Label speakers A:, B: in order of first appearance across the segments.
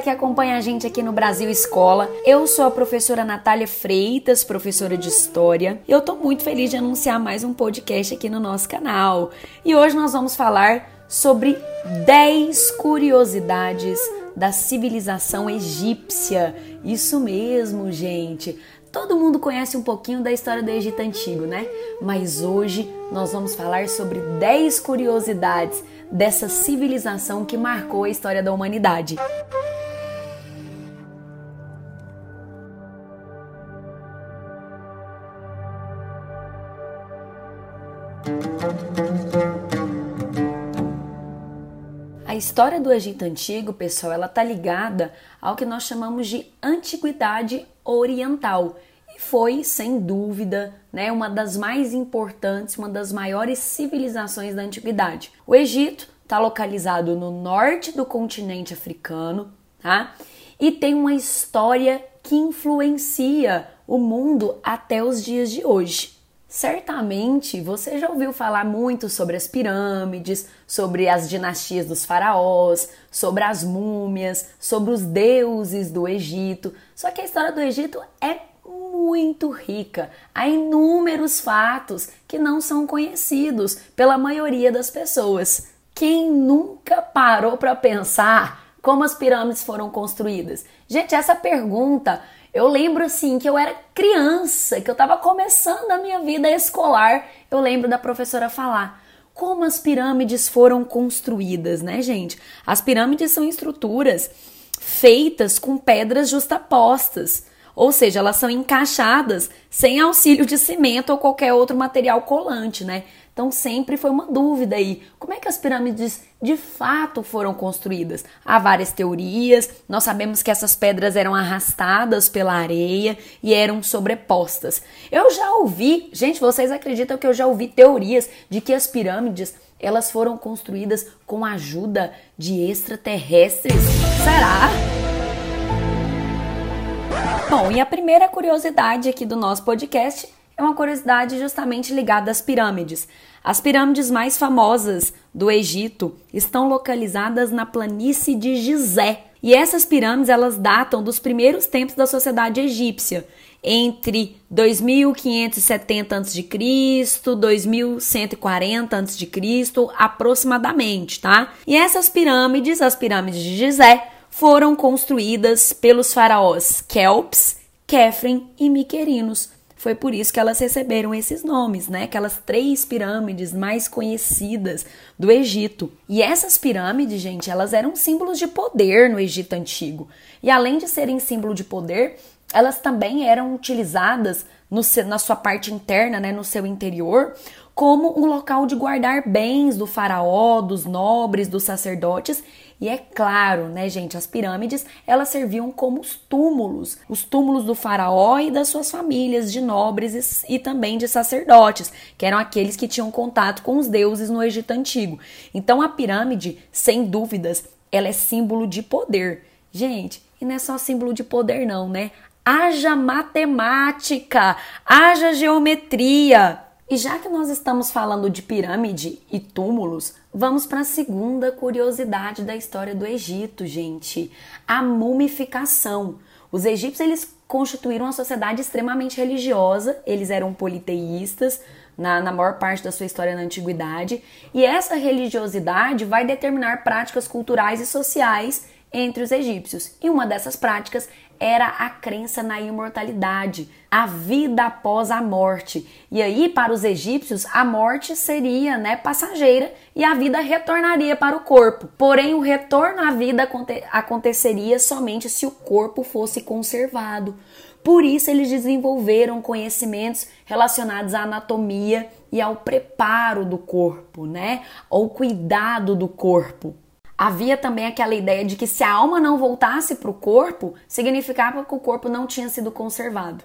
A: galera que acompanha a gente aqui no Brasil Escola. Eu sou a professora Natália Freitas, professora de História. E eu tô muito feliz de anunciar mais um podcast aqui no nosso canal. E hoje nós vamos falar sobre 10 curiosidades da civilização egípcia. Isso mesmo, gente. Todo mundo conhece um pouquinho da história do Egito Antigo, né? Mas hoje nós vamos falar sobre 10 curiosidades dessa civilização que marcou a história da humanidade. História do Egito Antigo, pessoal, ela tá ligada ao que nós chamamos de Antiguidade Oriental e foi, sem dúvida, né, uma das mais importantes, uma das maiores civilizações da antiguidade. O Egito está localizado no norte do continente africano, tá? E tem uma história que influencia o mundo até os dias de hoje. Certamente você já ouviu falar muito sobre as pirâmides, sobre as dinastias dos faraós, sobre as múmias, sobre os deuses do Egito. Só que a história do Egito é muito rica. Há inúmeros fatos que não são conhecidos pela maioria das pessoas. Quem nunca parou para pensar como as pirâmides foram construídas? Gente, essa pergunta eu lembro assim que eu era criança, que eu estava começando a minha vida escolar. Eu lembro da professora falar como as pirâmides foram construídas, né, gente? As pirâmides são estruturas feitas com pedras justapostas, ou seja, elas são encaixadas sem auxílio de cimento ou qualquer outro material colante, né? Então sempre foi uma dúvida aí. Como é que as pirâmides de fato foram construídas? Há várias teorias. Nós sabemos que essas pedras eram arrastadas pela areia e eram sobrepostas. Eu já ouvi, gente, vocês acreditam que eu já ouvi teorias de que as pirâmides elas foram construídas com a ajuda de extraterrestres? Será? Bom, e a primeira curiosidade aqui do nosso podcast é uma curiosidade justamente ligada às pirâmides. As pirâmides mais famosas do Egito estão localizadas na planície de Gizé. E essas pirâmides elas datam dos primeiros tempos da sociedade egípcia, entre 2570 a.C., 2140 a.C., aproximadamente, tá? E essas pirâmides, as pirâmides de Gizé, foram construídas pelos faraós Kelps, Kefren e Miquerinos foi por isso que elas receberam esses nomes, né? Aquelas três pirâmides mais conhecidas do Egito. E essas pirâmides, gente, elas eram símbolos de poder no Egito antigo. E além de serem símbolo de poder, elas também eram utilizadas no, na sua parte interna, né, no seu interior, como um local de guardar bens do faraó, dos nobres, dos sacerdotes e é claro, né, gente, as pirâmides, elas serviam como os túmulos, os túmulos do faraó e das suas famílias de nobres e, e também de sacerdotes, que eram aqueles que tinham contato com os deuses no Egito antigo. Então a pirâmide, sem dúvidas, ela é símbolo de poder. Gente, e não é só símbolo de poder não, né? Haja matemática, haja geometria. E já que nós estamos falando de pirâmide e túmulos, vamos para a segunda curiosidade da história do Egito, gente: a mumificação. Os egípcios eles constituíram uma sociedade extremamente religiosa, eles eram politeístas na, na maior parte da sua história na antiguidade, e essa religiosidade vai determinar práticas culturais e sociais entre os egípcios. E uma dessas práticas era a crença na imortalidade, a vida após a morte. E aí, para os egípcios, a morte seria né, passageira e a vida retornaria para o corpo. Porém, o retorno à vida aconte aconteceria somente se o corpo fosse conservado. Por isso, eles desenvolveram conhecimentos relacionados à anatomia e ao preparo do corpo, né? Ao cuidado do corpo. Havia também aquela ideia de que se a alma não voltasse para o corpo, significava que o corpo não tinha sido conservado.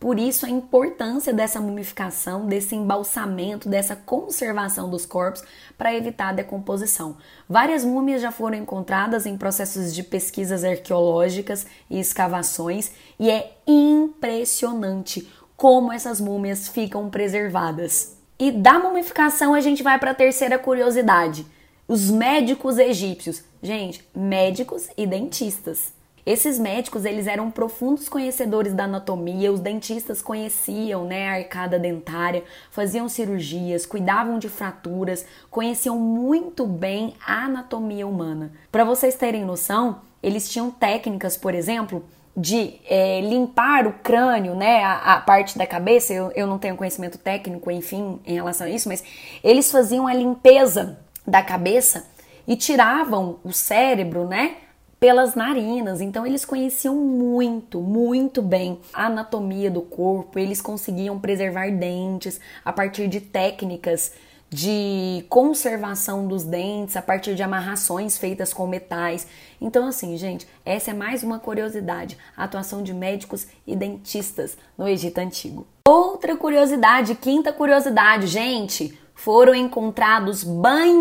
A: Por isso a importância dessa mumificação, desse embalsamento, dessa conservação dos corpos para evitar a decomposição. Várias múmias já foram encontradas em processos de pesquisas arqueológicas e escavações e é impressionante como essas múmias ficam preservadas. E da mumificação a gente vai para a terceira curiosidade Os médicos egípcios. Gente, médicos e dentistas. Esses médicos, eles eram profundos conhecedores da anatomia, os dentistas conheciam, né, a arcada dentária, faziam cirurgias, cuidavam de fraturas, conheciam muito bem a anatomia humana. Para vocês terem noção, eles tinham técnicas, por exemplo, de é, limpar o crânio, né, a, a, parte da cabeça, eu, eu não tenho conhecimento técnico, enfim, em relação a isso, mas eles faziam a limpeza da cabeça e tiravam o cérebro, né, pelas narinas. Então eles conheciam muito, muito bem a anatomia do corpo, eles conseguiam preservar dentes a partir de técnicas de conservação dos dentes a partir de amarrações feitas com metais. Então, assim, gente, essa é mais uma curiosidade: a atuação de médicos e dentistas no Egito Antigo. Outra curiosidade, quinta curiosidade, gente, foram encontrados banheiros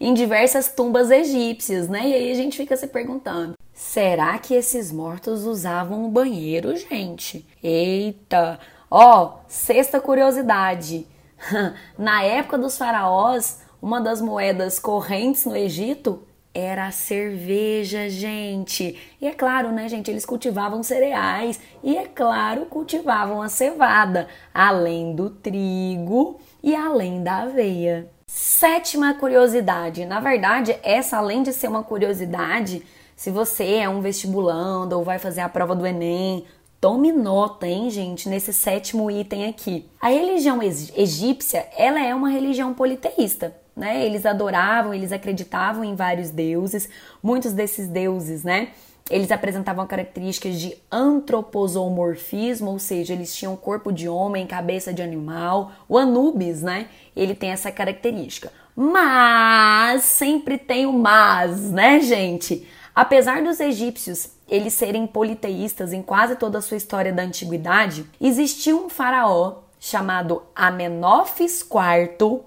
A: em diversas tumbas egípcias, né? E aí a gente fica se perguntando: será que esses mortos usavam o banheiro, gente? Eita! Ó, sexta curiosidade Na época dos faraós, uma das moedas correntes no Egito era a cerveja, gente. E é claro, né, gente, eles cultivavam cereais e é claro, cultivavam a cevada, além do trigo e além da aveia. Sétima curiosidade. Na verdade, essa além de ser uma curiosidade, se você é um vestibulando ou vai fazer a prova do ENEM, Tome nota, hein, gente, nesse sétimo item aqui. A religião egípcia, ela é uma religião politeísta, né? Eles adoravam, eles acreditavam em vários deuses. Muitos desses deuses, né? Eles apresentavam características de antroposomorfismo, ou seja, eles tinham corpo de homem, cabeça de animal. O Anubis, né? Ele tem essa característica. Mas sempre tem o mas, né, gente? Apesar dos egípcios eles serem politeístas em quase toda a sua história da antiguidade, existiu um faraó chamado Amenófis IV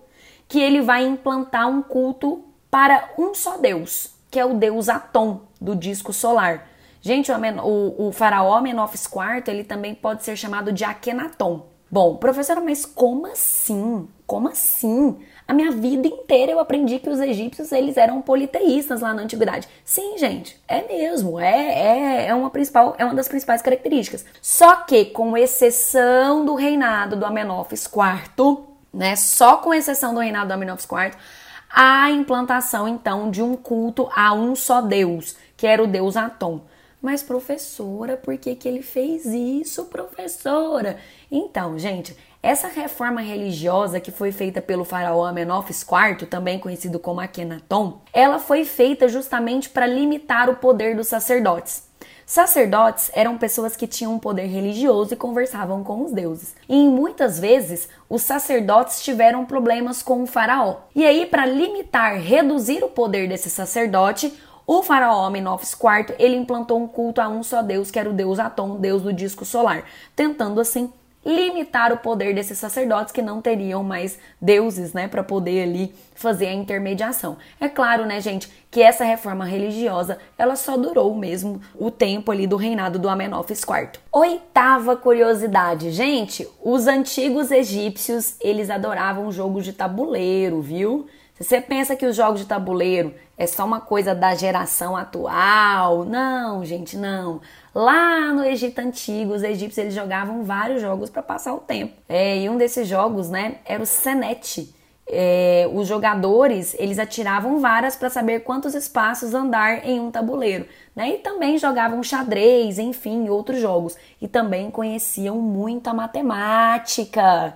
A: que ele vai implantar um culto para um só Deus, que é o deus Atom do disco solar. Gente, o, o, o faraó Amenófis IV ele também pode ser chamado de Akhenaton. Bom, professora, mas como assim? Como assim? A minha vida inteira eu aprendi que os egípcios eles eram politeístas lá na antiguidade. Sim, gente, é mesmo, é, é, é, uma, principal, é uma das principais características. Só que, com exceção do reinado do Amenófis IV, né, só com exceção do reinado do Amenófis IV, a implantação então de um culto a um só Deus, que era o deus Atom. Mas, professora, por que, que ele fez isso, professora? Então, gente, essa reforma religiosa que foi feita pelo faraó Amenófis IV, também conhecido como Akhenaton, ela foi feita justamente para limitar o poder dos sacerdotes. Sacerdotes eram pessoas que tinham um poder religioso e conversavam com os deuses. E muitas vezes os sacerdotes tiveram problemas com o faraó. E aí, para limitar, reduzir o poder desse sacerdote, o faraó Amenófis IV ele implantou um culto a um só deus, que era o deus Atom, deus do disco solar, tentando assim limitar o poder desses sacerdotes que não teriam mais deuses, né, para poder ali fazer a intermediação. É claro, né, gente, que essa reforma religiosa, ela só durou mesmo o tempo ali do reinado do Amenófis IV. Oitava curiosidade, gente, os antigos egípcios, eles adoravam jogos de tabuleiro, viu? Se você pensa que os jogos de tabuleiro é só uma coisa da geração atual, não, gente, não. Lá no Egito Antigo, os egípcios eles jogavam vários jogos para passar o tempo. É, e um desses jogos, né, era o Senete. É, os jogadores eles atiravam varas para saber quantos espaços andar em um tabuleiro, né? E também jogavam xadrez, enfim, outros jogos. E também conheciam muito a matemática.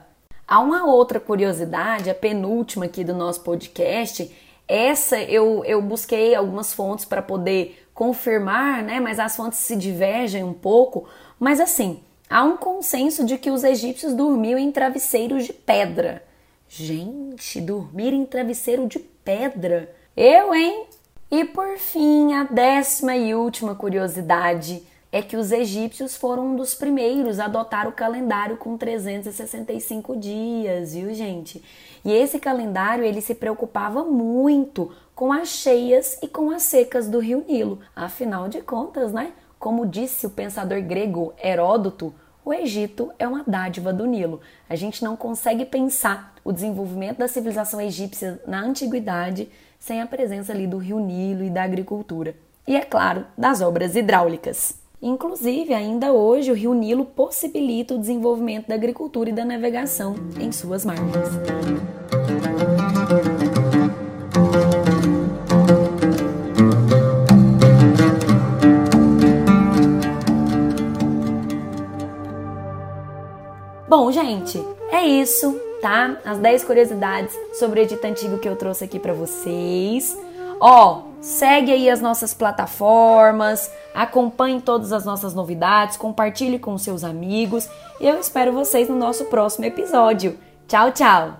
A: Há uma outra curiosidade, a penúltima aqui do nosso podcast. Essa eu, eu busquei algumas fontes para poder confirmar, né? Mas as fontes se divergem um pouco. Mas assim, há um consenso de que os egípcios dormiam em travesseiros de pedra. Gente, dormir em travesseiro de pedra? Eu, hein? E por fim, a décima e última curiosidade é que os egípcios foram um dos primeiros a adotar o calendário com 365 dias, viu, gente? E esse calendário ele se preocupava muito com as cheias e com as secas do rio Nilo. Afinal de contas, né? Como disse o pensador grego Heródoto, o Egito é uma dádiva do Nilo. A gente não consegue pensar o desenvolvimento da civilização egípcia na antiguidade sem a presença ali do rio Nilo e da agricultura. E é claro, das obras hidráulicas. Inclusive, ainda hoje, o rio Nilo possibilita o desenvolvimento da agricultura e da navegação em suas margens. Bom, gente, é isso, tá? As 10 curiosidades sobre o Egito Antigo que eu trouxe aqui para vocês. Ó, segue aí as nossas plataformas, acompanhe todas as nossas novidades, compartilhe com seus amigos e eu espero vocês no nosso próximo episódio. Tchau, tchau!